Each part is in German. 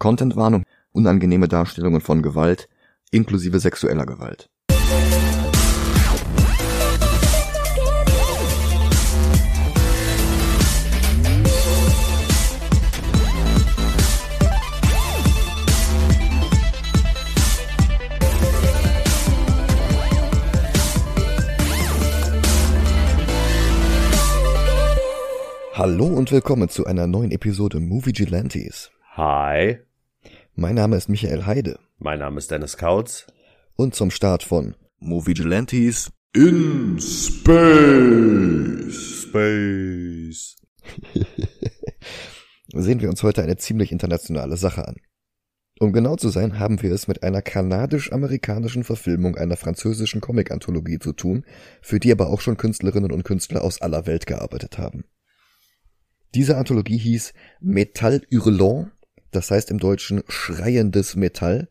Contentwarnung, unangenehme Darstellungen von Gewalt, inklusive sexueller Gewalt. Hallo und willkommen zu einer neuen Episode Movie Gelantes. Hi. Mein Name ist Michael Heide. Mein Name ist Dennis Kautz. Und zum Start von Movie Gelantes in Space. Space. Sehen wir uns heute eine ziemlich internationale Sache an. Um genau zu sein, haben wir es mit einer kanadisch-amerikanischen Verfilmung einer französischen Comic-Anthologie zu tun, für die aber auch schon Künstlerinnen und Künstler aus aller Welt gearbeitet haben. Diese Anthologie hieß Metall Hurlant, das heißt im Deutschen schreiendes Metall,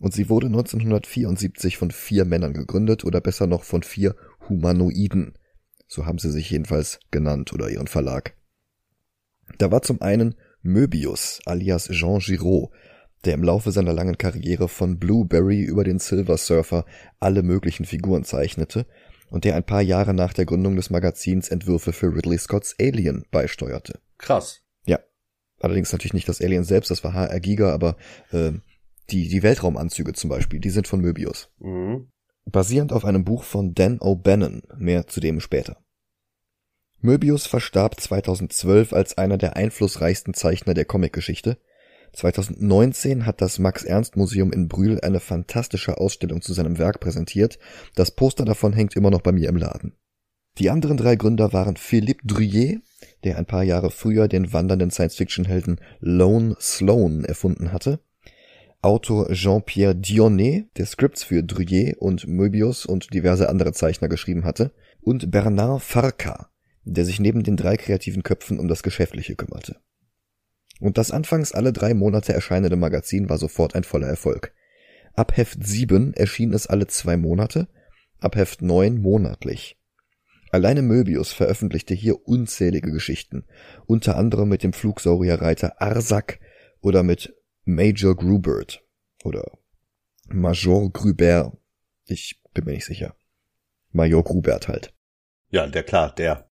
und sie wurde 1974 von vier Männern gegründet oder besser noch von vier Humanoiden. So haben sie sich jedenfalls genannt oder ihren Verlag. Da war zum einen Möbius alias Jean Giraud, der im Laufe seiner langen Karriere von Blueberry über den Silver Surfer alle möglichen Figuren zeichnete und der ein paar Jahre nach der Gründung des Magazins Entwürfe für Ridley Scotts Alien beisteuerte. Krass. Allerdings natürlich nicht das Alien selbst, das war HR Giga, aber äh, die, die Weltraumanzüge zum Beispiel, die sind von Möbius. Mhm. Basierend auf einem Buch von Dan O'Bannon, mehr zu dem später. Möbius verstarb 2012 als einer der einflussreichsten Zeichner der Comicgeschichte 2019 hat das Max-Ernst-Museum in Brühl eine fantastische Ausstellung zu seinem Werk präsentiert. Das Poster davon hängt immer noch bei mir im Laden. Die anderen drei Gründer waren Philippe Druyer, der ein paar Jahre früher den wandernden Science-Fiction-Helden Lone Sloan erfunden hatte, Autor Jean-Pierre Dionnet, der Scripts für Druyer und Möbius und diverse andere Zeichner geschrieben hatte, und Bernard Farca, der sich neben den drei kreativen Köpfen um das Geschäftliche kümmerte. Und das anfangs alle drei Monate erscheinende Magazin war sofort ein voller Erfolg. Ab Heft 7 erschien es alle zwei Monate, ab Heft 9 monatlich. Alleine Möbius veröffentlichte hier unzählige Geschichten, unter anderem mit dem Flugsaurierreiter Arsak oder mit Major Grubert oder Major Grubert. Ich bin mir nicht sicher. Major Grubert halt. Ja, der klar, der.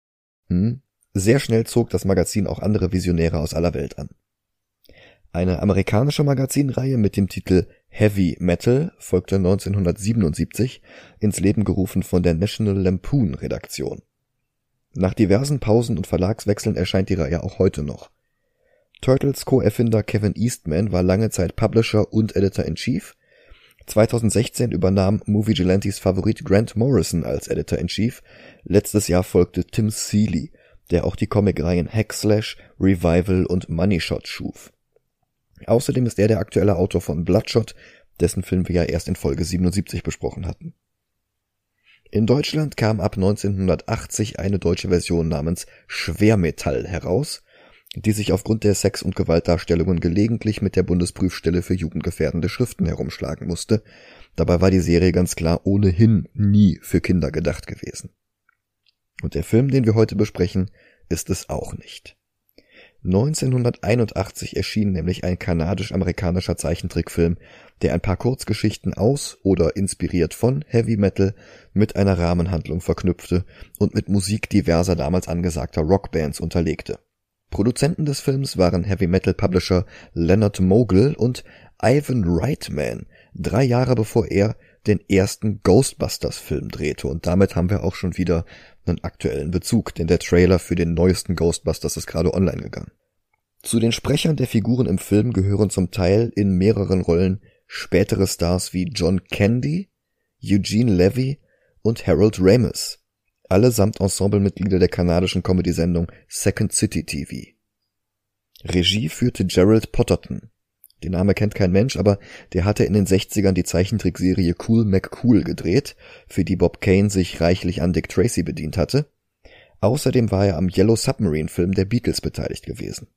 Hm? Sehr schnell zog das Magazin auch andere Visionäre aus aller Welt an. Eine amerikanische Magazinreihe mit dem Titel Heavy Metal folgte 1977, ins Leben gerufen von der National Lampoon Redaktion. Nach diversen Pausen und Verlagswechseln erscheint die Reihe auch heute noch. Turtles Co-Erfinder Kevin Eastman war lange Zeit Publisher und Editor-in-Chief. 2016 übernahm Movie Gelantes Favorit Grant Morrison als Editor-in-Chief. Letztes Jahr folgte Tim Seeley, der auch die Comicreihen Hackslash, Revival und Money Shot schuf. Außerdem ist er der aktuelle Autor von Bloodshot, dessen Film wir ja erst in Folge 77 besprochen hatten. In Deutschland kam ab 1980 eine deutsche Version namens Schwermetall heraus, die sich aufgrund der Sex- und Gewaltdarstellungen gelegentlich mit der Bundesprüfstelle für jugendgefährdende Schriften herumschlagen musste. Dabei war die Serie ganz klar ohnehin nie für Kinder gedacht gewesen. Und der Film, den wir heute besprechen, ist es auch nicht. 1981 erschien nämlich ein kanadisch-amerikanischer Zeichentrickfilm, der ein paar Kurzgeschichten aus oder inspiriert von Heavy Metal mit einer Rahmenhandlung verknüpfte und mit Musik diverser damals angesagter Rockbands unterlegte. Produzenten des Films waren Heavy Metal Publisher Leonard Mogul und Ivan Reitman, drei Jahre bevor er den ersten Ghostbusters-Film drehte. Und damit haben wir auch schon wieder einen aktuellen Bezug, denn der Trailer für den neuesten Ghostbusters ist gerade online gegangen. Zu den Sprechern der Figuren im Film gehören zum Teil in mehreren Rollen spätere Stars wie John Candy, Eugene Levy und Harold Ramis, allesamt Ensemblemitglieder der kanadischen Comedy-Sendung Second City TV. Regie führte Gerald Potterton, den Name kennt kein Mensch, aber der hatte in den 60ern die Zeichentrickserie Cool McCool gedreht, für die Bob Kane sich reichlich an Dick Tracy bedient hatte. Außerdem war er am Yellow Submarine Film der Beatles beteiligt gewesen.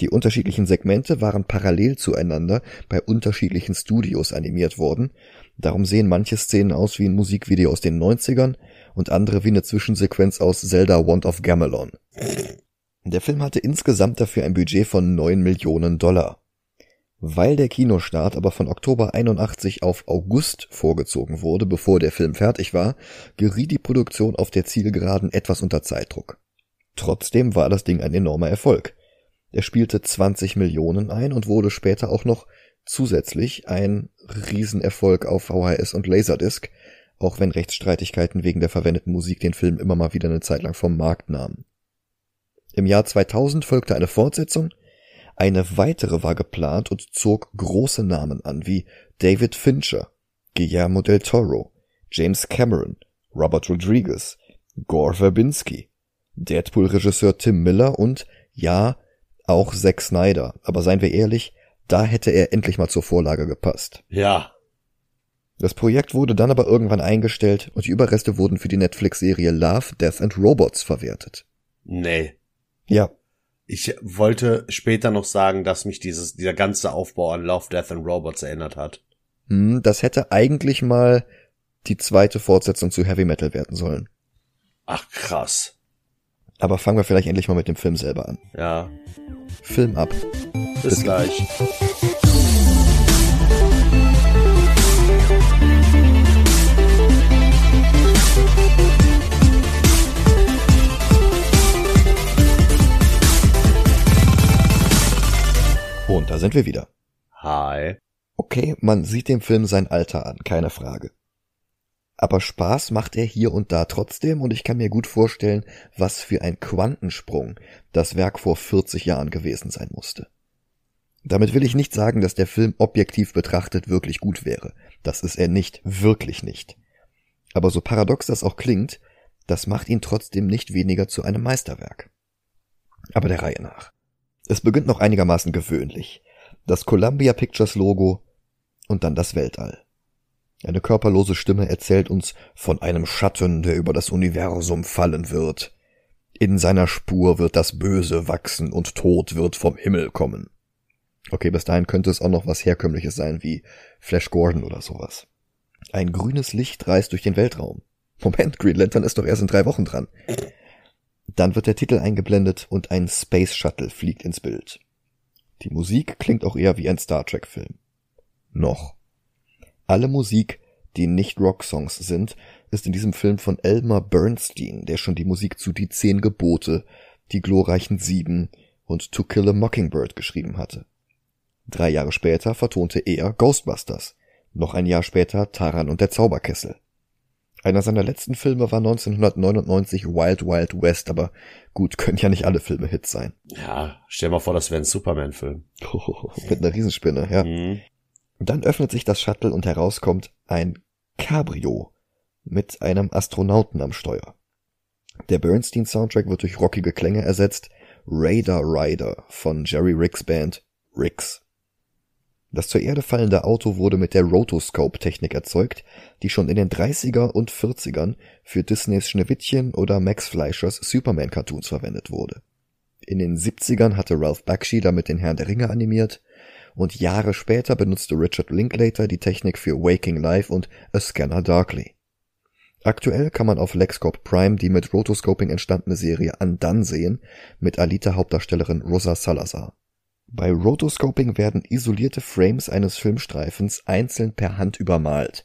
Die unterschiedlichen Segmente waren parallel zueinander bei unterschiedlichen Studios animiert worden, darum sehen manche Szenen aus wie ein Musikvideo aus den 90ern und andere wie eine Zwischensequenz aus Zelda Wand of Gamelon. Der Film hatte insgesamt dafür ein Budget von 9 Millionen Dollar. Weil der Kinostart aber von Oktober 81 auf August vorgezogen wurde, bevor der Film fertig war, geriet die Produktion auf der Zielgeraden etwas unter Zeitdruck. Trotzdem war das Ding ein enormer Erfolg. Er spielte 20 Millionen ein und wurde später auch noch zusätzlich ein Riesenerfolg auf VHS und Laserdisc, auch wenn Rechtsstreitigkeiten wegen der verwendeten Musik den Film immer mal wieder eine Zeit lang vom Markt nahmen. Im Jahr 2000 folgte eine Fortsetzung, eine weitere war geplant und zog große Namen an wie David Fincher, Guillermo del Toro, James Cameron, Robert Rodriguez, Gore Verbinski, Deadpool-Regisseur Tim Miller und, ja, auch Zack Snyder. Aber seien wir ehrlich, da hätte er endlich mal zur Vorlage gepasst. Ja. Das Projekt wurde dann aber irgendwann eingestellt und die Überreste wurden für die Netflix-Serie Love, Death and Robots verwertet. Nee. Ja, Ich wollte später noch sagen, dass mich dieses, dieser ganze Aufbau an Love, Death and Robots erinnert hat. hm, das hätte eigentlich mal die zweite Fortsetzung zu Heavy Metal werden sollen. Ach, krass. Aber fangen wir vielleicht endlich mal mit dem Film selber an. Ja. Film ab. Bis, Bis gleich. Und da sind wir wieder. Hi. Okay, man sieht dem Film sein Alter an, keine Frage. Aber Spaß macht er hier und da trotzdem und ich kann mir gut vorstellen, was für ein Quantensprung das Werk vor 40 Jahren gewesen sein musste. Damit will ich nicht sagen, dass der Film objektiv betrachtet wirklich gut wäre. Das ist er nicht, wirklich nicht. Aber so paradox das auch klingt, das macht ihn trotzdem nicht weniger zu einem Meisterwerk. Aber der Reihe nach. Es beginnt noch einigermaßen gewöhnlich. Das Columbia Pictures Logo und dann das Weltall. Eine körperlose Stimme erzählt uns von einem Schatten, der über das Universum fallen wird. In seiner Spur wird das Böse wachsen und Tod wird vom Himmel kommen. Okay, bis dahin könnte es auch noch was Herkömmliches sein, wie Flash Gordon oder sowas. Ein grünes Licht reist durch den Weltraum. Moment, Green Lantern ist doch erst in drei Wochen dran. Dann wird der Titel eingeblendet und ein Space Shuttle fliegt ins Bild. Die Musik klingt auch eher wie ein Star Trek Film. Noch. Alle Musik, die nicht Rocksongs sind, ist in diesem Film von Elmer Bernstein, der schon die Musik zu Die Zehn Gebote, Die glorreichen Sieben und To Kill a Mockingbird geschrieben hatte. Drei Jahre später vertonte er Ghostbusters, noch ein Jahr später Taran und der Zauberkessel. Einer seiner letzten Filme war 1999 Wild Wild West, aber gut, können ja nicht alle Filme Hits sein. Ja, stell mal vor, das wäre ein Superman-Film. Mit einer Riesenspinne, ja. Mhm. Dann öffnet sich das Shuttle und herauskommt ein Cabrio mit einem Astronauten am Steuer. Der Bernstein-Soundtrack wird durch rockige Klänge ersetzt. Radar Rider von Jerry Ricks Band Ricks. Das zur Erde fallende Auto wurde mit der Rotoscope-Technik erzeugt, die schon in den 30er und 40ern für Disneys Schneewittchen oder Max Fleischers Superman-Cartoons verwendet wurde. In den 70ern hatte Ralph Bakshi damit den Herrn der Ringe animiert und Jahre später benutzte Richard Linklater die Technik für Waking Life und A Scanner Darkly. Aktuell kann man auf Lexcorp Prime die mit Rotoscoping entstandene Serie Undone sehen, mit Alita-Hauptdarstellerin Rosa Salazar. Bei Rotoscoping werden isolierte Frames eines Filmstreifens einzeln per Hand übermalt.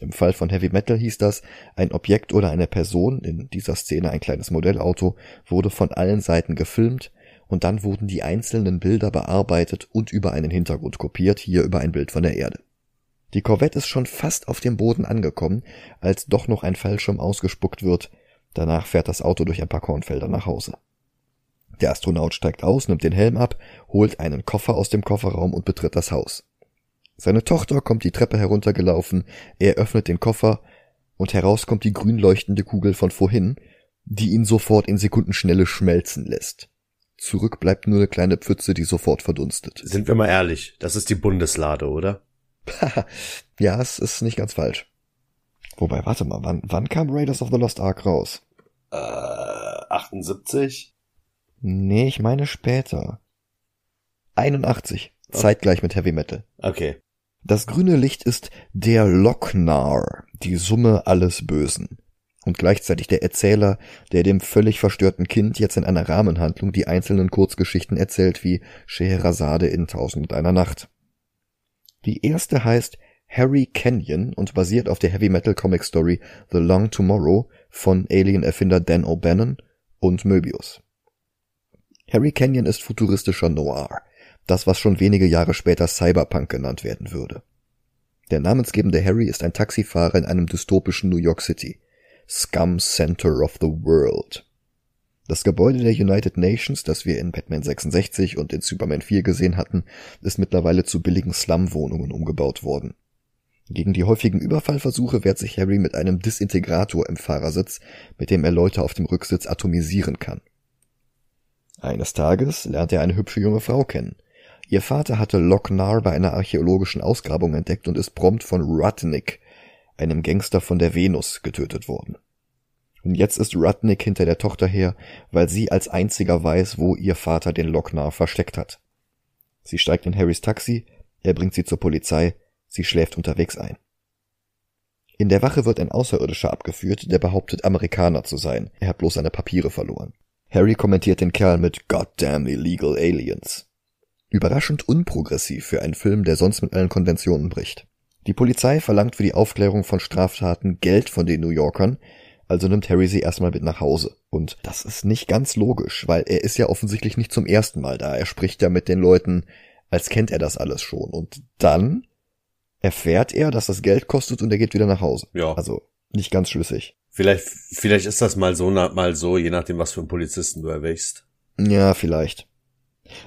Im Fall von Heavy Metal hieß das, ein Objekt oder eine Person, in dieser Szene ein kleines Modellauto, wurde von allen Seiten gefilmt und dann wurden die einzelnen Bilder bearbeitet und über einen Hintergrund kopiert, hier über ein Bild von der Erde. Die Corvette ist schon fast auf dem Boden angekommen, als doch noch ein Fallschirm ausgespuckt wird. Danach fährt das Auto durch ein paar Kornfelder nach Hause. Der Astronaut steigt aus, nimmt den Helm ab, holt einen Koffer aus dem Kofferraum und betritt das Haus. Seine Tochter kommt die Treppe heruntergelaufen, er öffnet den Koffer und heraus kommt die grün leuchtende Kugel von vorhin, die ihn sofort in Sekundenschnelle schmelzen lässt. Zurück bleibt nur eine kleine Pfütze, die sofort verdunstet. Sind wir mal ehrlich, das ist die Bundeslade, oder? ja, es ist nicht ganz falsch. Wobei, warte mal, wann, wann kam Raiders of the Lost Ark raus? Äh, 78? Nee, ich meine später. 81. Zeitgleich mit Heavy Metal. Okay. Das grüne Licht ist der Lochnar, die Summe alles Bösen. Und gleichzeitig der Erzähler, der dem völlig verstörten Kind jetzt in einer Rahmenhandlung die einzelnen Kurzgeschichten erzählt wie Scheherazade in Tausend und einer Nacht. Die erste heißt Harry Canyon und basiert auf der Heavy Metal Comic Story The Long Tomorrow von Alien-Erfinder Dan O'Bannon und Möbius. Harry Canyon ist futuristischer Noir, das was schon wenige Jahre später Cyberpunk genannt werden würde. Der namensgebende Harry ist ein Taxifahrer in einem dystopischen New York City. Scum Center of the World. Das Gebäude der United Nations, das wir in Batman 66 und in Superman 4 gesehen hatten, ist mittlerweile zu billigen Slumwohnungen umgebaut worden. Gegen die häufigen Überfallversuche wehrt sich Harry mit einem Disintegrator im Fahrersitz, mit dem er Leute auf dem Rücksitz atomisieren kann. Eines Tages lernt er eine hübsche junge Frau kennen. Ihr Vater hatte Lochnar bei einer archäologischen Ausgrabung entdeckt und ist prompt von Rudnick, einem Gangster von der Venus, getötet worden. Und jetzt ist Rudnick hinter der Tochter her, weil sie als einziger weiß, wo ihr Vater den Lochnar versteckt hat. Sie steigt in Harrys Taxi, er bringt sie zur Polizei, sie schläft unterwegs ein. In der Wache wird ein Außerirdischer abgeführt, der behauptet, Amerikaner zu sein. Er hat bloß seine Papiere verloren. Harry kommentiert den Kerl mit Goddamn illegal aliens. Überraschend unprogressiv für einen Film, der sonst mit allen Konventionen bricht. Die Polizei verlangt für die Aufklärung von Straftaten Geld von den New Yorkern, also nimmt Harry sie erstmal mit nach Hause. Und das ist nicht ganz logisch, weil er ist ja offensichtlich nicht zum ersten Mal da. Er spricht ja mit den Leuten, als kennt er das alles schon. Und dann erfährt er, dass das Geld kostet und er geht wieder nach Hause. Ja. Also nicht ganz schlüssig. Vielleicht, vielleicht ist das mal so, mal so, je nachdem, was für einen Polizisten du erwächst. Ja, vielleicht.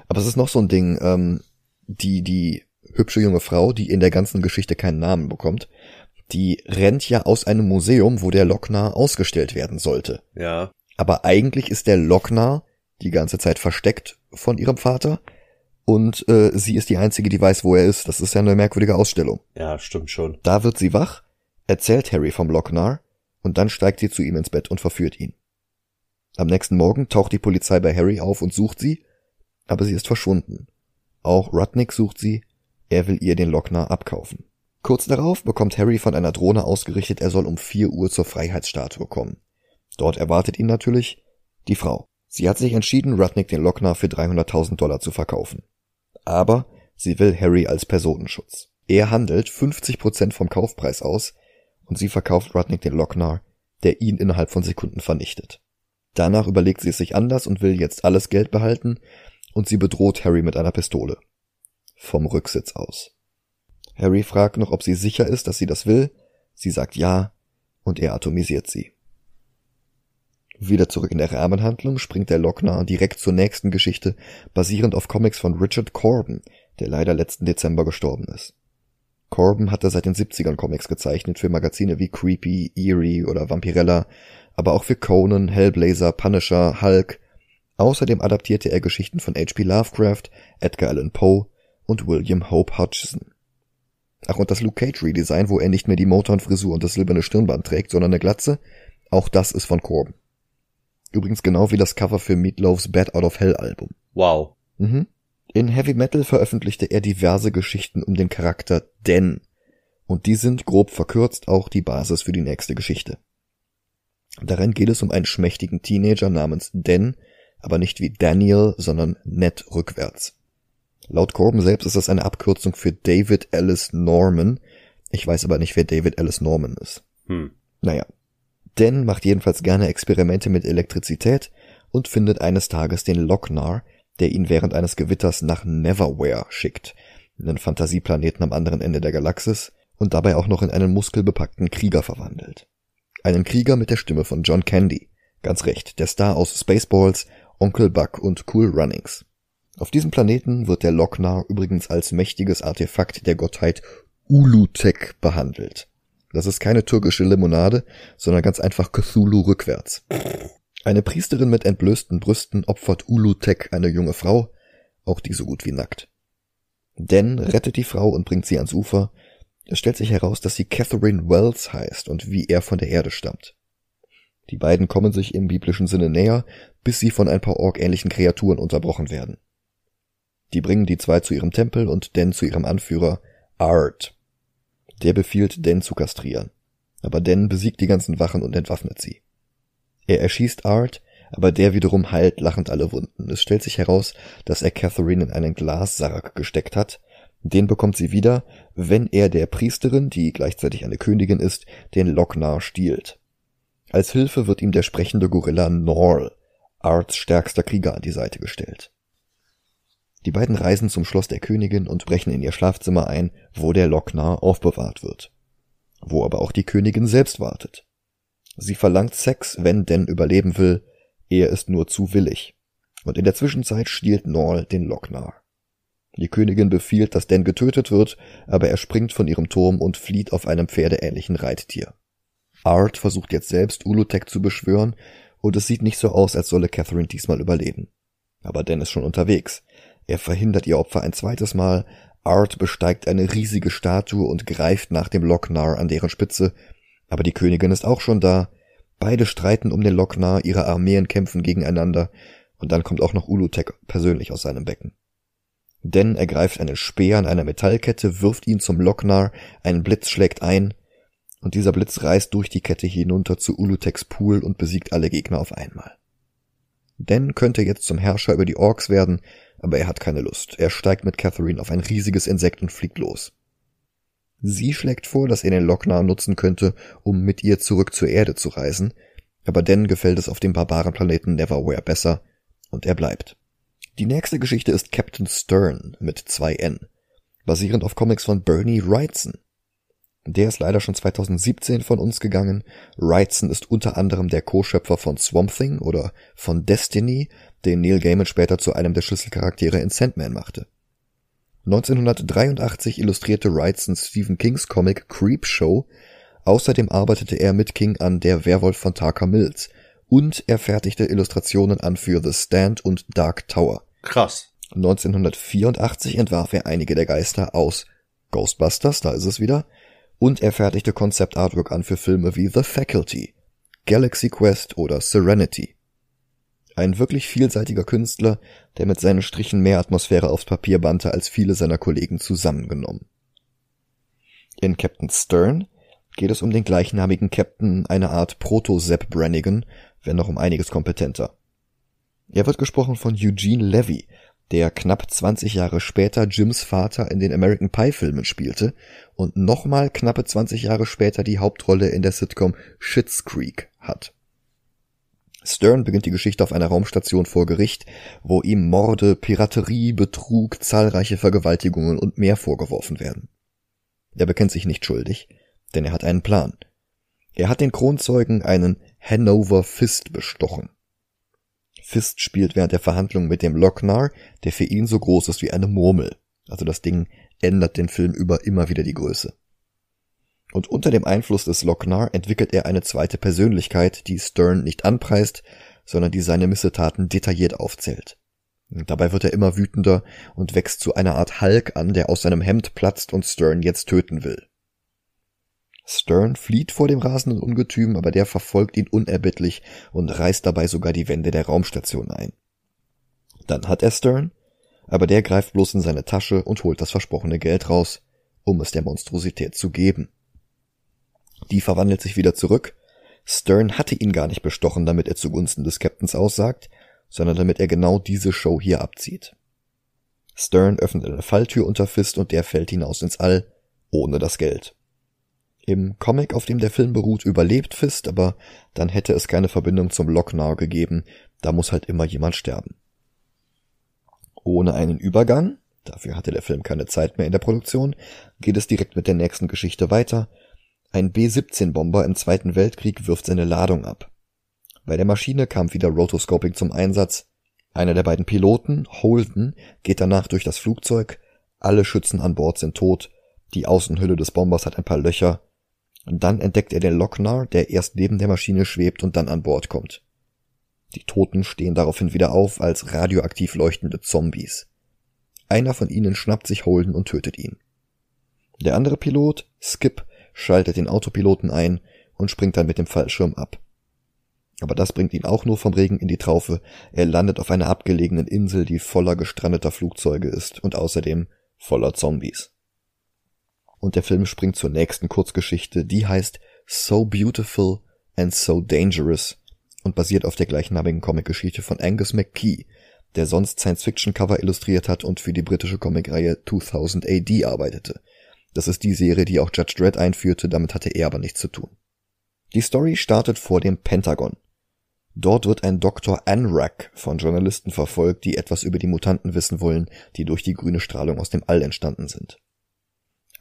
Aber es ist noch so ein Ding, ähm, die, die hübsche junge Frau, die in der ganzen Geschichte keinen Namen bekommt, die rennt ja aus einem Museum, wo der Lockner ausgestellt werden sollte. Ja. Aber eigentlich ist der Lockner die ganze Zeit versteckt von ihrem Vater und äh, sie ist die Einzige, die weiß, wo er ist. Das ist ja eine merkwürdige Ausstellung. Ja, stimmt schon. Da wird sie wach, erzählt Harry vom Locknar und dann steigt sie zu ihm ins Bett und verführt ihn. Am nächsten Morgen taucht die Polizei bei Harry auf und sucht sie, aber sie ist verschwunden. Auch Rudnick sucht sie, er will ihr den Locknar abkaufen. Kurz darauf bekommt Harry von einer Drohne ausgerichtet, er soll um vier Uhr zur Freiheitsstatue kommen. Dort erwartet ihn natürlich die Frau. Sie hat sich entschieden, Rudnick den Lockner für 300.000 Dollar zu verkaufen. Aber sie will Harry als Personenschutz. Er handelt 50 Prozent vom Kaufpreis aus und sie verkauft Rudnick den Locknar, der ihn innerhalb von Sekunden vernichtet. Danach überlegt sie es sich anders und will jetzt alles Geld behalten und sie bedroht Harry mit einer Pistole. Vom Rücksitz aus. Harry fragt noch, ob sie sicher ist, dass sie das will. Sie sagt ja und er atomisiert sie. Wieder zurück in der Rahmenhandlung springt der Lockner direkt zur nächsten Geschichte, basierend auf Comics von Richard Corbin, der leider letzten Dezember gestorben ist. Corbin hatte seit den 70ern Comics gezeichnet für Magazine wie Creepy, Eerie oder Vampirella, aber auch für Conan, Hellblazer, Punisher, Hulk. Außerdem adaptierte er Geschichten von H.P. Lovecraft, Edgar Allan Poe und William Hope Hodgson. Ach, und das Luke Cage Redesign, wo er nicht mehr die Motown-Frisur und das silberne Stirnband trägt, sondern eine Glatze, auch das ist von Corbin. Übrigens genau wie das Cover für Meatloafs Bad Out of Hell Album. Wow. Mhm. In Heavy Metal veröffentlichte er diverse Geschichten um den Charakter Den. Und die sind grob verkürzt auch die Basis für die nächste Geschichte. Darin geht es um einen schmächtigen Teenager namens Den, aber nicht wie Daniel, sondern Ned rückwärts. Laut Corbin selbst ist das eine Abkürzung für David Ellis Norman. Ich weiß aber nicht, wer David Ellis Norman ist. Hm. Naja. Den macht jedenfalls gerne Experimente mit Elektrizität und findet eines Tages den Lochnar, der ihn während eines Gewitters nach Neverwhere schickt, einen Fantasieplaneten am anderen Ende der Galaxis, und dabei auch noch in einen muskelbepackten Krieger verwandelt. Einen Krieger mit der Stimme von John Candy. Ganz recht, der Star aus Spaceballs, Onkel Buck und Cool Runnings. Auf diesem Planeten wird der Lochnar übrigens als mächtiges Artefakt der Gottheit Ulutek behandelt. Das ist keine türkische Limonade, sondern ganz einfach Cthulhu rückwärts. Eine Priesterin mit entblößten Brüsten opfert Ulutek eine junge Frau, auch die so gut wie nackt. Dan rettet die Frau und bringt sie ans Ufer. Es stellt sich heraus, dass sie Catherine Wells heißt und wie er von der Erde stammt. Die beiden kommen sich im biblischen Sinne näher, bis sie von ein paar orkähnlichen Kreaturen unterbrochen werden. Die bringen die zwei zu ihrem Tempel und Dan zu ihrem Anführer Art. Der befiehlt Dan zu kastrieren. Aber Dan besiegt die ganzen Wachen und entwaffnet sie. Er erschießt Art, aber der wiederum heilt lachend alle Wunden. Es stellt sich heraus, dass er Catherine in einen Glassarg gesteckt hat, Den bekommt sie wieder, wenn er der Priesterin, die gleichzeitig eine Königin ist, den Lochnar stiehlt. Als Hilfe wird ihm der sprechende Gorilla Norl, Arts stärkster Krieger, an die Seite gestellt. Die beiden reisen zum Schloss der Königin und brechen in ihr Schlafzimmer ein, wo der Lochnar aufbewahrt wird. Wo aber auch die Königin selbst wartet. Sie verlangt Sex, wenn denn überleben will, er ist nur zu willig. Und in der Zwischenzeit stiehlt Norl den Lochnar. Die Königin befiehlt, dass Dan getötet wird, aber er springt von ihrem Turm und flieht auf einem pferdeähnlichen Reittier. Art versucht jetzt selbst Ulutek zu beschwören, und es sieht nicht so aus, als solle Catherine diesmal überleben. Aber Dan ist schon unterwegs. Er verhindert ihr Opfer ein zweites Mal, Art besteigt eine riesige Statue und greift nach dem Lochnar an deren Spitze, aber die Königin ist auch schon da. Beide streiten um den Lochnar, ihre Armeen kämpfen gegeneinander, und dann kommt auch noch Ulutek persönlich aus seinem Becken. Denn er greift einen Speer an einer Metallkette, wirft ihn zum Lochnar, ein Blitz schlägt ein, und dieser Blitz reißt durch die Kette hinunter zu Uluteks Pool und besiegt alle Gegner auf einmal. Den könnte jetzt zum Herrscher über die Orks werden, aber er hat keine Lust. Er steigt mit Catherine auf ein riesiges Insekt und fliegt los. Sie schlägt vor, dass er den Lochnar nutzen könnte, um mit ihr zurück zur Erde zu reisen, aber Den gefällt es auf dem Barbarenplaneten Neverwhere besser, und er bleibt. Die nächste Geschichte ist Captain Stern mit zwei N, basierend auf Comics von Bernie Wrightson. Der ist leider schon 2017 von uns gegangen. Wrightson ist unter anderem der Co-Schöpfer von Swamp Thing oder von Destiny, den Neil Gaiman später zu einem der Schlüsselcharaktere in Sandman machte. 1983 illustrierte Wrightson Stephen Kings Comic Creepshow. Außerdem arbeitete er mit King an Der Werwolf von Tarker Mills und er fertigte Illustrationen an für The Stand und Dark Tower. Krass. 1984 entwarf er einige der Geister aus Ghostbusters, da ist es wieder, und er fertigte Konzeptartwork an für Filme wie The Faculty, Galaxy Quest oder Serenity. Ein wirklich vielseitiger Künstler, der mit seinen Strichen mehr Atmosphäre aufs Papier bannte als viele seiner Kollegen zusammengenommen. In Captain Stern geht es um den gleichnamigen Captain, eine Art Proto-Sepp Brannigan, wenn noch um einiges kompetenter. Er wird gesprochen von Eugene Levy, der knapp 20 Jahre später Jims Vater in den American Pie Filmen spielte und nochmal knappe 20 Jahre später die Hauptrolle in der Sitcom Schitt's Creek hat. Stern beginnt die Geschichte auf einer Raumstation vor Gericht, wo ihm Morde, Piraterie, Betrug, zahlreiche Vergewaltigungen und mehr vorgeworfen werden. Er bekennt sich nicht schuldig, denn er hat einen Plan. Er hat den Kronzeugen einen Hanover Fist bestochen. Fist spielt während der Verhandlung mit dem Lochnar, der für ihn so groß ist wie eine Murmel. Also das Ding ändert den Film über immer wieder die Größe. Und unter dem Einfluss des Lochnar entwickelt er eine zweite Persönlichkeit, die Stern nicht anpreist, sondern die seine Missetaten detailliert aufzählt. Dabei wird er immer wütender und wächst zu einer Art Hulk an, der aus seinem Hemd platzt und Stern jetzt töten will. Stern flieht vor dem rasenden Ungetüm, aber der verfolgt ihn unerbittlich und reißt dabei sogar die Wände der Raumstation ein. Dann hat er Stern, aber der greift bloß in seine Tasche und holt das versprochene Geld raus, um es der Monstrosität zu geben. Die verwandelt sich wieder zurück. Stern hatte ihn gar nicht bestochen, damit er zugunsten des Captains aussagt, sondern damit er genau diese Show hier abzieht. Stern öffnet eine Falltür unter Fist und der fällt hinaus ins All, ohne das Geld. Im Comic, auf dem der Film beruht, überlebt Fist, aber dann hätte es keine Verbindung zum Lochnar gegeben. Da muss halt immer jemand sterben. Ohne einen Übergang, dafür hatte der Film keine Zeit mehr in der Produktion, geht es direkt mit der nächsten Geschichte weiter. Ein B-17-Bomber im Zweiten Weltkrieg wirft seine Ladung ab. Bei der Maschine kam wieder Rotoscoping zum Einsatz. Einer der beiden Piloten, Holden, geht danach durch das Flugzeug. Alle Schützen an Bord sind tot. Die Außenhülle des Bombers hat ein paar Löcher. Dann entdeckt er den Lochnar, der erst neben der Maschine schwebt und dann an Bord kommt. Die Toten stehen daraufhin wieder auf als radioaktiv leuchtende Zombies. Einer von ihnen schnappt sich Holden und tötet ihn. Der andere Pilot, Skip, schaltet den Autopiloten ein und springt dann mit dem Fallschirm ab. Aber das bringt ihn auch nur vom Regen in die Traufe. Er landet auf einer abgelegenen Insel, die voller gestrandeter Flugzeuge ist und außerdem voller Zombies. Und der Film springt zur nächsten Kurzgeschichte, die heißt So Beautiful and So Dangerous und basiert auf der gleichnamigen Comicgeschichte von Angus McKee, der sonst Science-Fiction-Cover illustriert hat und für die britische Comicreihe 2000 AD arbeitete. Das ist die Serie, die auch Judge Dredd einführte, damit hatte er aber nichts zu tun. Die Story startet vor dem Pentagon. Dort wird ein Dr. Anrak von Journalisten verfolgt, die etwas über die Mutanten wissen wollen, die durch die grüne Strahlung aus dem All entstanden sind.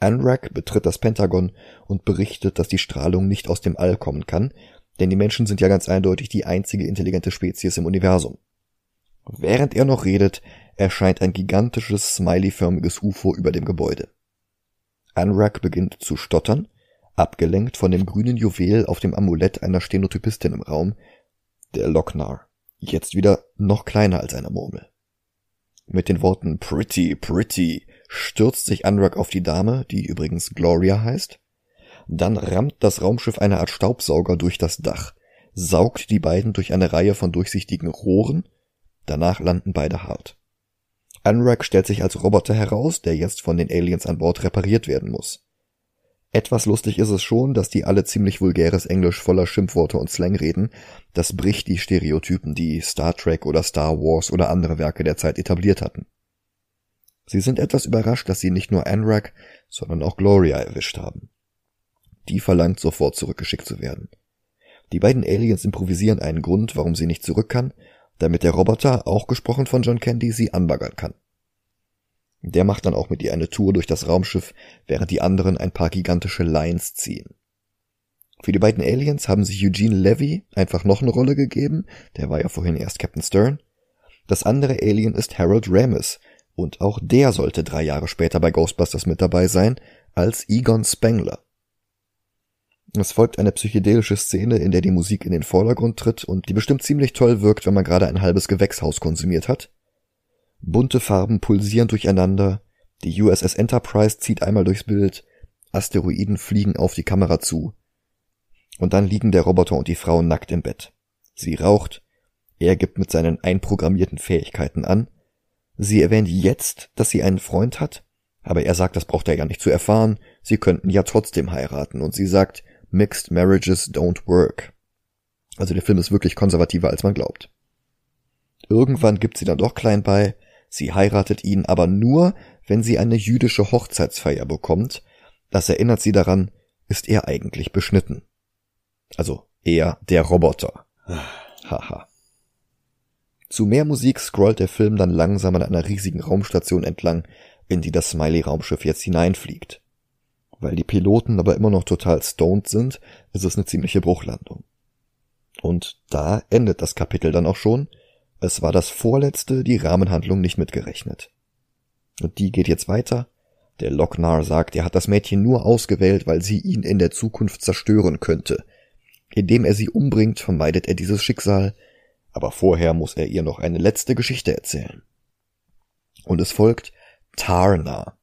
Anrak betritt das Pentagon und berichtet, dass die Strahlung nicht aus dem All kommen kann, denn die Menschen sind ja ganz eindeutig die einzige intelligente Spezies im Universum. Während er noch redet, erscheint ein gigantisches smileyförmiges UFO über dem Gebäude. Anrak beginnt zu stottern, abgelenkt von dem grünen Juwel auf dem Amulett einer Stenotypistin im Raum, der Lochnar, jetzt wieder noch kleiner als eine Murmel. Mit den Worten Pretty, Pretty stürzt sich Anrak auf die Dame, die übrigens Gloria heißt. Dann rammt das Raumschiff eine Art Staubsauger durch das Dach, saugt die beiden durch eine Reihe von durchsichtigen Rohren, danach landen beide hart. Anrak stellt sich als Roboter heraus, der jetzt von den Aliens an Bord repariert werden muss. Etwas lustig ist es schon, dass die alle ziemlich vulgäres Englisch voller Schimpfworte und Slang reden. Das bricht die Stereotypen, die Star Trek oder Star Wars oder andere Werke der Zeit etabliert hatten. Sie sind etwas überrascht, dass sie nicht nur Anrak, sondern auch Gloria erwischt haben. Die verlangt sofort zurückgeschickt zu werden. Die beiden Aliens improvisieren einen Grund, warum sie nicht zurück kann, damit der Roboter, auch gesprochen von John Candy, sie anbaggern kann. Der macht dann auch mit ihr eine Tour durch das Raumschiff, während die anderen ein paar gigantische Lines ziehen. Für die beiden Aliens haben sich Eugene Levy einfach noch eine Rolle gegeben, der war ja vorhin erst Captain Stern. Das andere Alien ist Harold Ramis, und auch der sollte drei Jahre später bei Ghostbusters mit dabei sein, als Egon Spengler. Es folgt eine psychedelische Szene, in der die Musik in den Vordergrund tritt und die bestimmt ziemlich toll wirkt, wenn man gerade ein halbes Gewächshaus konsumiert hat. Bunte Farben pulsieren durcheinander, die USS Enterprise zieht einmal durchs Bild, Asteroiden fliegen auf die Kamera zu. Und dann liegen der Roboter und die Frau nackt im Bett. Sie raucht, er gibt mit seinen einprogrammierten Fähigkeiten an. Sie erwähnt jetzt, dass sie einen Freund hat, aber er sagt, das braucht er ja nicht zu erfahren, sie könnten ja trotzdem heiraten, und sie sagt, Mixed Marriages don't work. Also der Film ist wirklich konservativer, als man glaubt. Irgendwann gibt sie dann doch klein bei, Sie heiratet ihn aber nur, wenn sie eine jüdische Hochzeitsfeier bekommt. Das erinnert sie daran, ist er eigentlich beschnitten. Also er der Roboter. Haha. Zu mehr Musik scrollt der Film dann langsam an einer riesigen Raumstation entlang, in die das Smiley-Raumschiff jetzt hineinfliegt. Weil die Piloten aber immer noch total stoned sind, ist es eine ziemliche Bruchlandung. Und da endet das Kapitel dann auch schon, es war das vorletzte, die Rahmenhandlung nicht mitgerechnet. Und die geht jetzt weiter. Der Lochnar sagt, er hat das Mädchen nur ausgewählt, weil sie ihn in der Zukunft zerstören könnte. Indem er sie umbringt, vermeidet er dieses Schicksal, aber vorher muss er ihr noch eine letzte Geschichte erzählen. Und es folgt Tarna.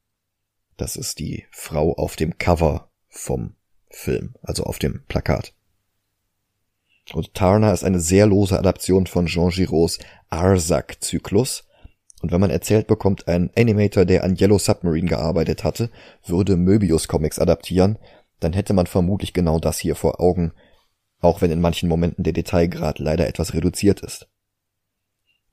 Das ist die Frau auf dem Cover vom Film, also auf dem Plakat. Und Tarna ist eine sehr lose Adaption von Jean Girots Arsak-Zyklus. Und wenn man erzählt bekommt, ein Animator, der an Yellow Submarine gearbeitet hatte, würde Möbius Comics adaptieren, dann hätte man vermutlich genau das hier vor Augen, auch wenn in manchen Momenten der Detailgrad leider etwas reduziert ist.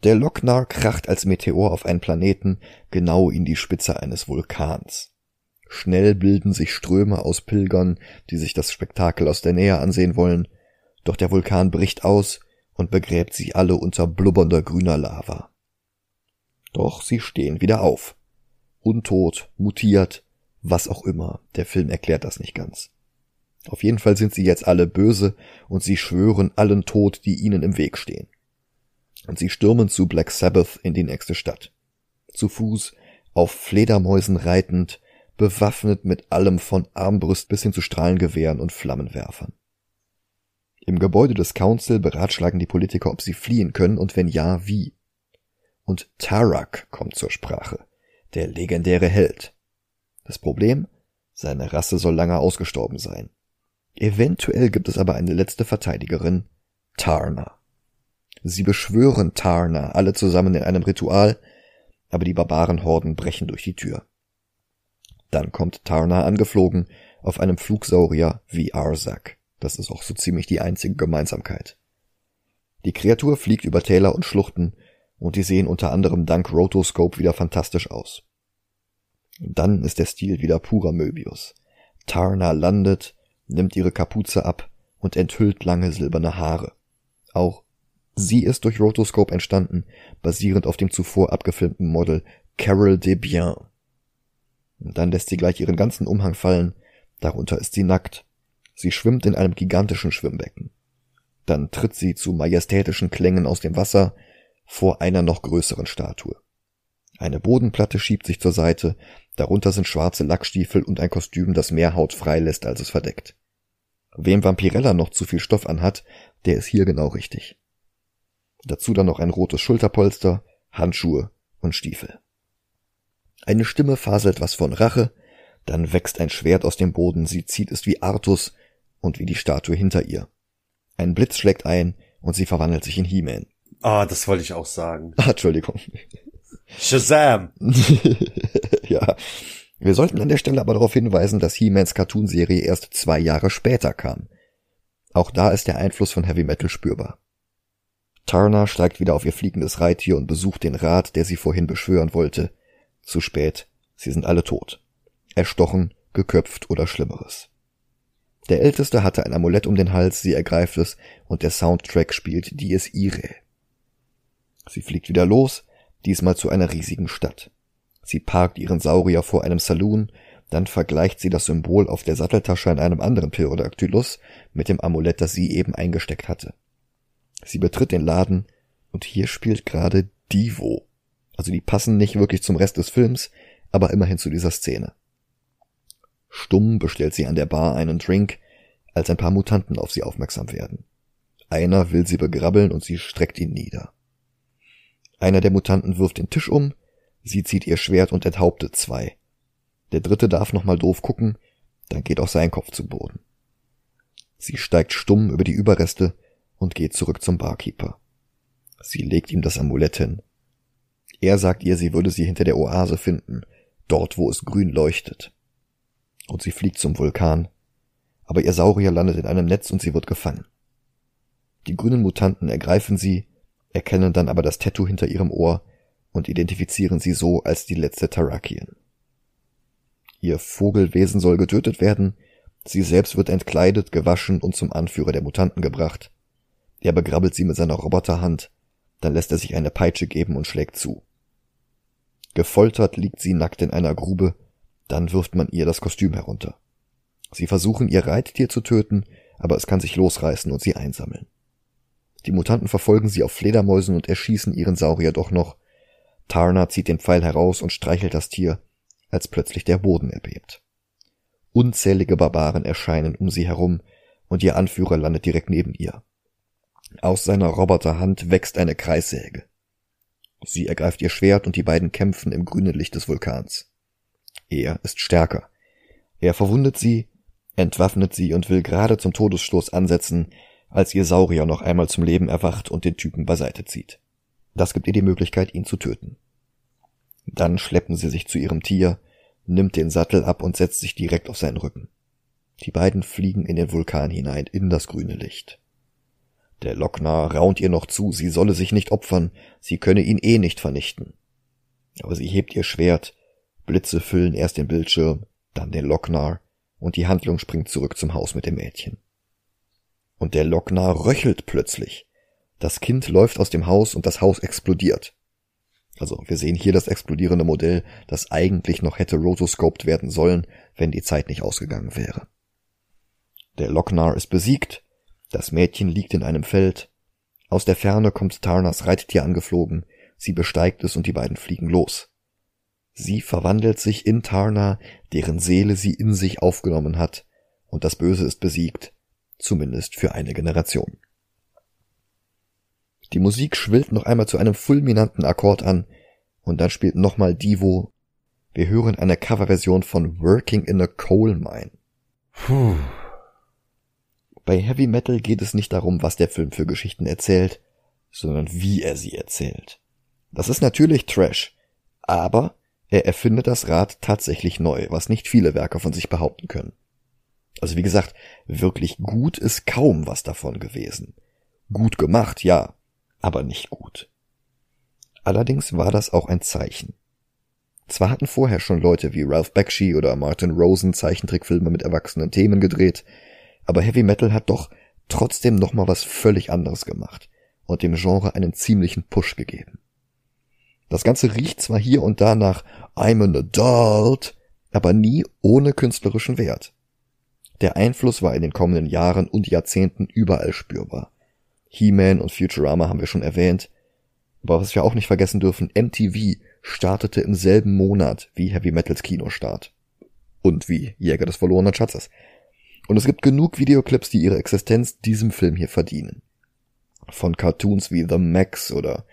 Der Lochnar kracht als Meteor auf einen Planeten genau in die Spitze eines Vulkans. Schnell bilden sich Ströme aus Pilgern, die sich das Spektakel aus der Nähe ansehen wollen, doch der Vulkan bricht aus und begräbt sie alle unter blubbernder grüner Lava. Doch sie stehen wieder auf. Untot, mutiert, was auch immer, der Film erklärt das nicht ganz. Auf jeden Fall sind sie jetzt alle böse und sie schwören allen Tod, die ihnen im Weg stehen. Und sie stürmen zu Black Sabbath in die nächste Stadt. Zu Fuß, auf Fledermäusen reitend, bewaffnet mit allem von Armbrust bis hin zu Strahlengewehren und Flammenwerfern. Im Gebäude des Council beratschlagen die Politiker, ob sie fliehen können und wenn ja, wie. Und Tarak kommt zur Sprache, der legendäre Held. Das Problem? Seine Rasse soll lange ausgestorben sein. Eventuell gibt es aber eine letzte Verteidigerin, Tarna. Sie beschwören Tarna alle zusammen in einem Ritual, aber die Barbarenhorden brechen durch die Tür. Dann kommt Tarna angeflogen auf einem Flugsaurier wie Arzak. Das ist auch so ziemlich die einzige Gemeinsamkeit. Die Kreatur fliegt über Täler und Schluchten und die sehen unter anderem dank Rotoscope wieder fantastisch aus. Dann ist der Stil wieder purer Möbius. Tarna landet, nimmt ihre Kapuze ab und enthüllt lange silberne Haare. Auch sie ist durch Rotoscope entstanden, basierend auf dem zuvor abgefilmten Model Carol Desbiens. Dann lässt sie gleich ihren ganzen Umhang fallen, darunter ist sie nackt. Sie schwimmt in einem gigantischen Schwimmbecken. Dann tritt sie zu majestätischen Klängen aus dem Wasser vor einer noch größeren Statue. Eine Bodenplatte schiebt sich zur Seite, darunter sind schwarze Lackstiefel und ein Kostüm, das mehr Haut freilässt, als es verdeckt. Wem Vampirella noch zu viel Stoff anhat, der ist hier genau richtig. Dazu dann noch ein rotes Schulterpolster, Handschuhe und Stiefel. Eine Stimme faselt was von Rache, dann wächst ein Schwert aus dem Boden, sie zieht es wie Artus und wie die Statue hinter ihr. Ein Blitz schlägt ein und sie verwandelt sich in He-Man. Ah, das wollte ich auch sagen. Ah, Entschuldigung. Shazam! ja. Wir sollten an der Stelle aber darauf hinweisen, dass He-Mans Cartoonserie erst zwei Jahre später kam. Auch da ist der Einfluss von Heavy Metal spürbar. Tarna steigt wieder auf ihr fliegendes Reittier und besucht den Rat, der sie vorhin beschwören wollte. Zu spät, sie sind alle tot. Erstochen, geköpft oder Schlimmeres. Der Älteste hatte ein Amulett um den Hals, sie ergreift es und der Soundtrack spielt Dies Irae. Sie fliegt wieder los, diesmal zu einer riesigen Stadt. Sie parkt ihren Saurier vor einem Saloon, dann vergleicht sie das Symbol auf der Satteltasche an einem anderen Pterodactylus mit dem Amulett, das sie eben eingesteckt hatte. Sie betritt den Laden und hier spielt gerade Divo. Also die passen nicht wirklich zum Rest des Films, aber immerhin zu dieser Szene. Stumm bestellt sie an der Bar einen Drink, als ein paar Mutanten auf sie aufmerksam werden. Einer will sie begrabbeln und sie streckt ihn nieder. Einer der Mutanten wirft den Tisch um, sie zieht ihr Schwert und enthauptet zwei. Der dritte darf nochmal doof gucken, dann geht auch sein Kopf zu Boden. Sie steigt stumm über die Überreste und geht zurück zum Barkeeper. Sie legt ihm das Amulett hin. Er sagt ihr, sie würde sie hinter der Oase finden, dort wo es grün leuchtet. Und sie fliegt zum Vulkan, aber ihr Saurier landet in einem Netz und sie wird gefangen. Die grünen Mutanten ergreifen sie, erkennen dann aber das Tattoo hinter ihrem Ohr und identifizieren sie so als die letzte Tarakian. Ihr Vogelwesen soll getötet werden, sie selbst wird entkleidet, gewaschen und zum Anführer der Mutanten gebracht. Er begrabbelt sie mit seiner Roboterhand, dann lässt er sich eine Peitsche geben und schlägt zu. Gefoltert liegt sie nackt in einer Grube, dann wirft man ihr das Kostüm herunter. Sie versuchen ihr Reittier zu töten, aber es kann sich losreißen und sie einsammeln. Die Mutanten verfolgen sie auf Fledermäusen und erschießen ihren Saurier doch noch. Tarna zieht den Pfeil heraus und streichelt das Tier, als plötzlich der Boden erbebt. Unzählige Barbaren erscheinen um sie herum, und ihr Anführer landet direkt neben ihr. Aus seiner Roboterhand wächst eine Kreissäge. Sie ergreift ihr Schwert und die beiden kämpfen im grünen Licht des Vulkans. Er ist stärker. Er verwundet sie, entwaffnet sie und will gerade zum Todesstoß ansetzen, als ihr Saurier noch einmal zum Leben erwacht und den Typen beiseite zieht. Das gibt ihr die Möglichkeit, ihn zu töten. Dann schleppen sie sich zu ihrem Tier, nimmt den Sattel ab und setzt sich direkt auf seinen Rücken. Die beiden fliegen in den Vulkan hinein, in das grüne Licht. Der Locknar raunt ihr noch zu, sie solle sich nicht opfern, sie könne ihn eh nicht vernichten. Aber sie hebt ihr Schwert, Blitze füllen erst den Bildschirm, dann den Locknar, und die Handlung springt zurück zum Haus mit dem Mädchen. Und der Locknar röchelt plötzlich. Das Kind läuft aus dem Haus und das Haus explodiert. Also wir sehen hier das explodierende Modell, das eigentlich noch hätte rotoscoped werden sollen, wenn die Zeit nicht ausgegangen wäre. Der Locknar ist besiegt, das Mädchen liegt in einem Feld, aus der Ferne kommt Tarnas Reittier angeflogen, sie besteigt es und die beiden fliegen los. Sie verwandelt sich in Tarna, deren Seele sie in sich aufgenommen hat, und das Böse ist besiegt, zumindest für eine Generation. Die Musik schwillt noch einmal zu einem fulminanten Akkord an, und dann spielt nochmal Divo. Wir hören eine Coverversion von Working in a Coal Mine. Puh. Bei Heavy Metal geht es nicht darum, was der Film für Geschichten erzählt, sondern wie er sie erzählt. Das ist natürlich Trash, aber er erfindet das Rad tatsächlich neu, was nicht viele Werke von sich behaupten können. Also wie gesagt, wirklich gut ist kaum was davon gewesen. Gut gemacht, ja, aber nicht gut. Allerdings war das auch ein Zeichen. Zwar hatten vorher schon Leute wie Ralph Bakshi oder Martin Rosen Zeichentrickfilme mit erwachsenen Themen gedreht, aber Heavy Metal hat doch trotzdem nochmal was völlig anderes gemacht und dem Genre einen ziemlichen Push gegeben. Das Ganze riecht zwar hier und da nach I'm an adult, aber nie ohne künstlerischen Wert. Der Einfluss war in den kommenden Jahren und Jahrzehnten überall spürbar. He-Man und Futurama haben wir schon erwähnt. Aber was wir auch nicht vergessen dürfen, MTV startete im selben Monat wie Heavy Metals Kinostart. Und wie Jäger des verlorenen Schatzes. Und es gibt genug Videoclips, die ihre Existenz diesem Film hier verdienen. Von Cartoons wie The Max oder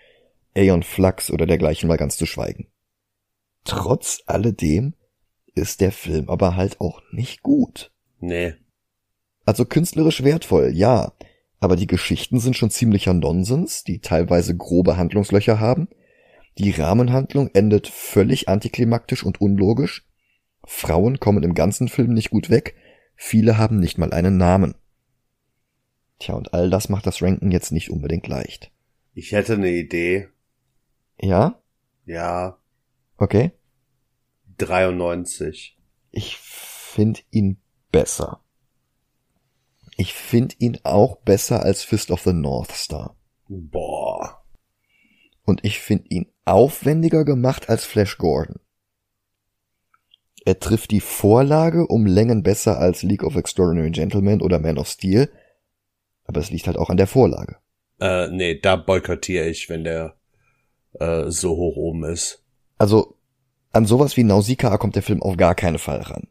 Aeon Flux oder dergleichen mal ganz zu schweigen. Trotz alledem ist der Film aber halt auch nicht gut. Nee. Also künstlerisch wertvoll, ja, aber die Geschichten sind schon ziemlicher Nonsens, die teilweise grobe Handlungslöcher haben. Die Rahmenhandlung endet völlig antiklimaktisch und unlogisch. Frauen kommen im ganzen Film nicht gut weg, viele haben nicht mal einen Namen. Tja, und all das macht das Ranken jetzt nicht unbedingt leicht. Ich hätte eine Idee. Ja? Ja. Okay. 93. Ich finde ihn besser. Ich finde ihn auch besser als Fist of the North Star. Boah. Und ich finde ihn aufwendiger gemacht als Flash Gordon. Er trifft die Vorlage um Längen besser als League of Extraordinary Gentlemen oder Man of Steel, aber es liegt halt auch an der Vorlage. Äh, nee, da boykottiere ich, wenn der äh, so hoch oben ist. Also an sowas wie Nausicaa kommt der Film auf gar keinen Fall ran.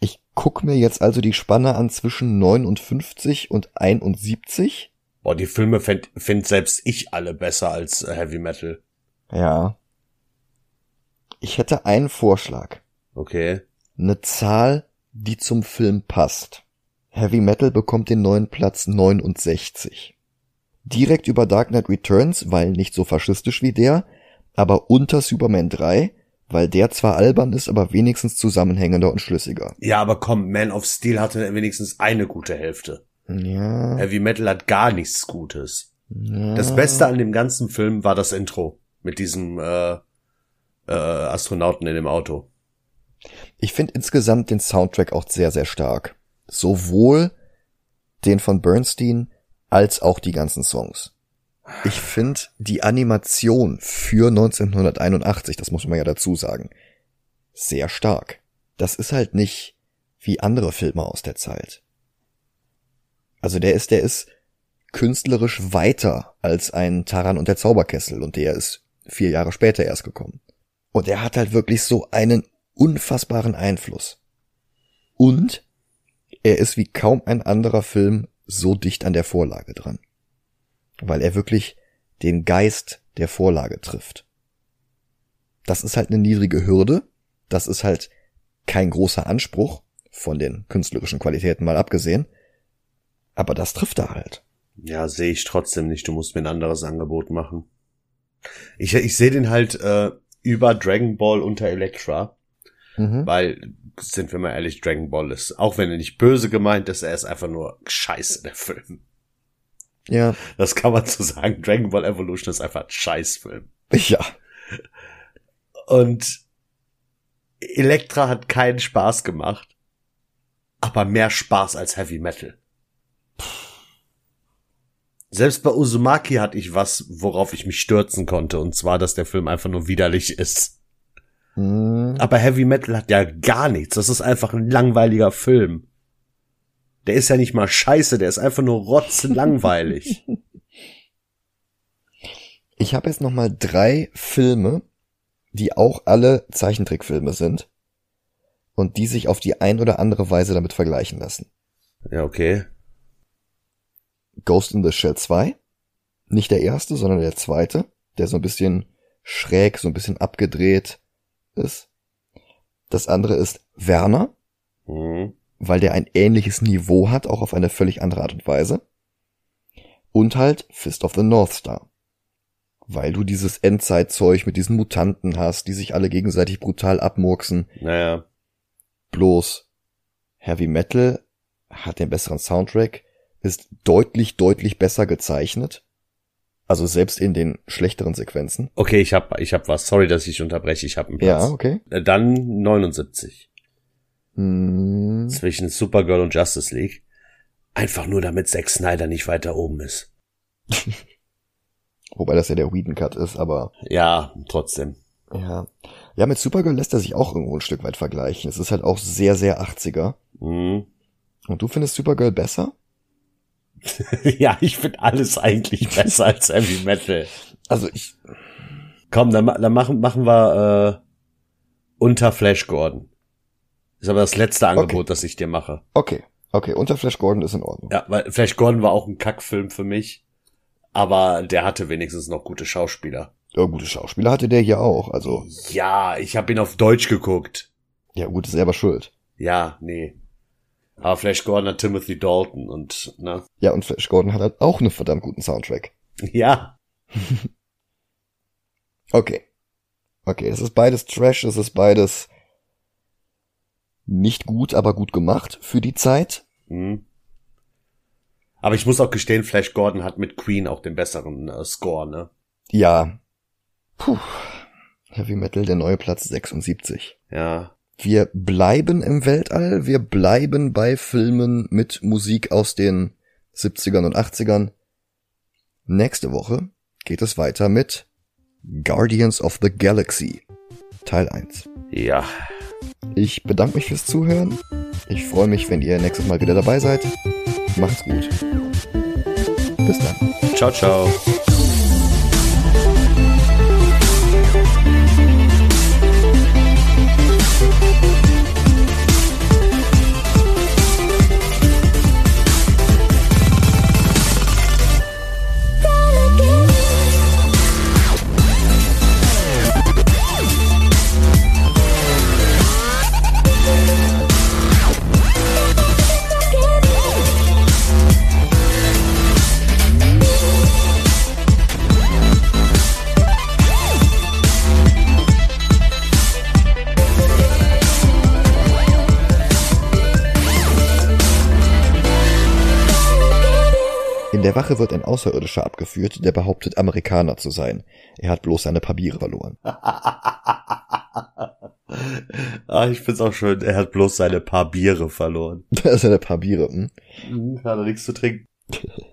Ich guck mir jetzt also die Spanne an zwischen 59 und 71. Boah, die Filme find, find selbst ich alle besser als Heavy Metal. Ja. Ich hätte einen Vorschlag. Okay. Eine Zahl, die zum Film passt. Heavy Metal bekommt den neuen Platz 69. Direkt über Dark Knight Returns, weil nicht so faschistisch wie der, aber unter Superman 3, weil der zwar albern ist, aber wenigstens zusammenhängender und schlüssiger. Ja, aber komm, Man of Steel hatte wenigstens eine gute Hälfte. Ja. Heavy Metal hat gar nichts Gutes. ja. Das Beste an dem ganzen Film war das Intro mit diesem äh, äh, Astronauten in dem Auto. Ich finde insgesamt den Soundtrack auch sehr, sehr stark. Sowohl den von Bernstein als auch die ganzen Songs. Ich finde die Animation für 1981, das muss man ja dazu sagen, sehr stark. Das ist halt nicht wie andere Filme aus der Zeit. Also der ist, der ist künstlerisch weiter als ein Taran und der Zauberkessel und der ist vier Jahre später erst gekommen. Und er hat halt wirklich so einen unfassbaren Einfluss. Und er ist wie kaum ein anderer Film so dicht an der Vorlage dran. Weil er wirklich den Geist der Vorlage trifft. Das ist halt eine niedrige Hürde, das ist halt kein großer Anspruch, von den künstlerischen Qualitäten mal abgesehen, aber das trifft er halt. Ja, sehe ich trotzdem nicht. Du musst mir ein anderes Angebot machen. Ich, ich sehe den halt äh, über Dragon Ball unter Elektra, Mhm. weil, sind wir mal ehrlich, Dragon Ball ist, auch wenn er nicht böse gemeint ist, er ist einfach nur scheiße, der Film. Ja, Das kann man so sagen. Dragon Ball Evolution ist einfach ein Scheißfilm. ja, Und Elektra hat keinen Spaß gemacht, aber mehr Spaß als Heavy Metal. Selbst bei Uzumaki hatte ich was, worauf ich mich stürzen konnte, und zwar, dass der Film einfach nur widerlich ist. Hm, Aber Heavy Metal hat ja gar nichts. Das ist einfach ein langweiliger Film. Der ist ja nicht mal scheiße, der ist einfach nur rotzenlangweilig. Ich habe jetzt noch mal drei Filme, die auch alle Zeichentrickfilme sind und die sich auf die ein oder andere Weise damit vergleichen lassen. ja, okay. Ghost in the Shell 2, nicht der erste, sondern der zweite, der so ein bisschen schräg, so ein bisschen abgedreht ist. Das andere ist Werner, Hm. weil der ein ähnliches Niveau hat, auch auf eine völlig andere Art und Weise. Und halt Fist of the North Star. Weil du dieses Endzeitzeug mit diesen Mutanten hast, die sich alle gegenseitig brutal abmurksen. Naja. Bloß Heavy Metal hat den besseren Soundtrack, ist deutlich, deutlich besser gezeichnet. Also selbst in den schlechteren Sequenzen. Okay, ich hab, ich hab was. Sorry, dass ich unterbreche. Ich hab einen Platz. Ja, okay. Äh, Dann 79. Hm, Zwischen Supergirl und Justice League. Einfach nur, damit Zack Snyder nicht weiter oben ist. wobei das ja der Whedon Cut ist, aber Ja, trotzdem. ja. Ja, mit Supergirl lässt er sich auch irgendwo ein Stück weit vergleichen. Es ist halt auch sehr, sehr 80er. Mhm. Und du findest Supergirl besser? ja, ich finde alles eigentlich besser als Heavy Metal. Also ich, Komm, dann, dann machen, machen wir äh, unter Flash Gordon. Ist aber das letzte Angebot, das ich dir mache. okay. Okay, unter Flash Gordon ist in Ordnung. Ja, weil Flash Gordon war auch ein Kackfilm für mich. Aber der hatte wenigstens noch gute Schauspieler. Ja, gute Schauspieler hatte der hier auch. Also, Ja, ich habe ihn auf Deutsch geguckt. ja gut, ist selber schuld. Ja, nee. Aber Flash Gordon hat Timothy Dalton und, ne? Ja, und Flash Gordon hat halt auch einen verdammt guten Soundtrack. Ja. Okay. Okay, es ist beides Trash, es ist beides nicht gut, aber gut gemacht für die Zeit. Hm. Aber ich muss auch gestehen, Flash Gordon hat mit Queen auch den besseren äh, Score, ne? Ja. Puh. Heavy Metal, der neue Platz 76. Ja. Wir bleiben im Weltall, wir bleiben bei Filmen mit Musik aus den 70ern und 80ern. Nächste Woche geht es weiter mit Guardians of the Galaxy, Teil 1. Ja. Ich bedanke mich fürs Zuhören. Ich freue mich, wenn ihr nächstes Mal wieder dabei seid. Macht's gut. Bis dann. Ciao, ciao. In der Wache wird ein Außerirdischer abgeführt, der behauptet, Amerikaner zu sein. Er hat bloß seine Papiere verloren. ah, ich find's auch schön, er hat bloß seine paar Biere verloren. seine Papiere, hm? Hat er nichts zu trinken.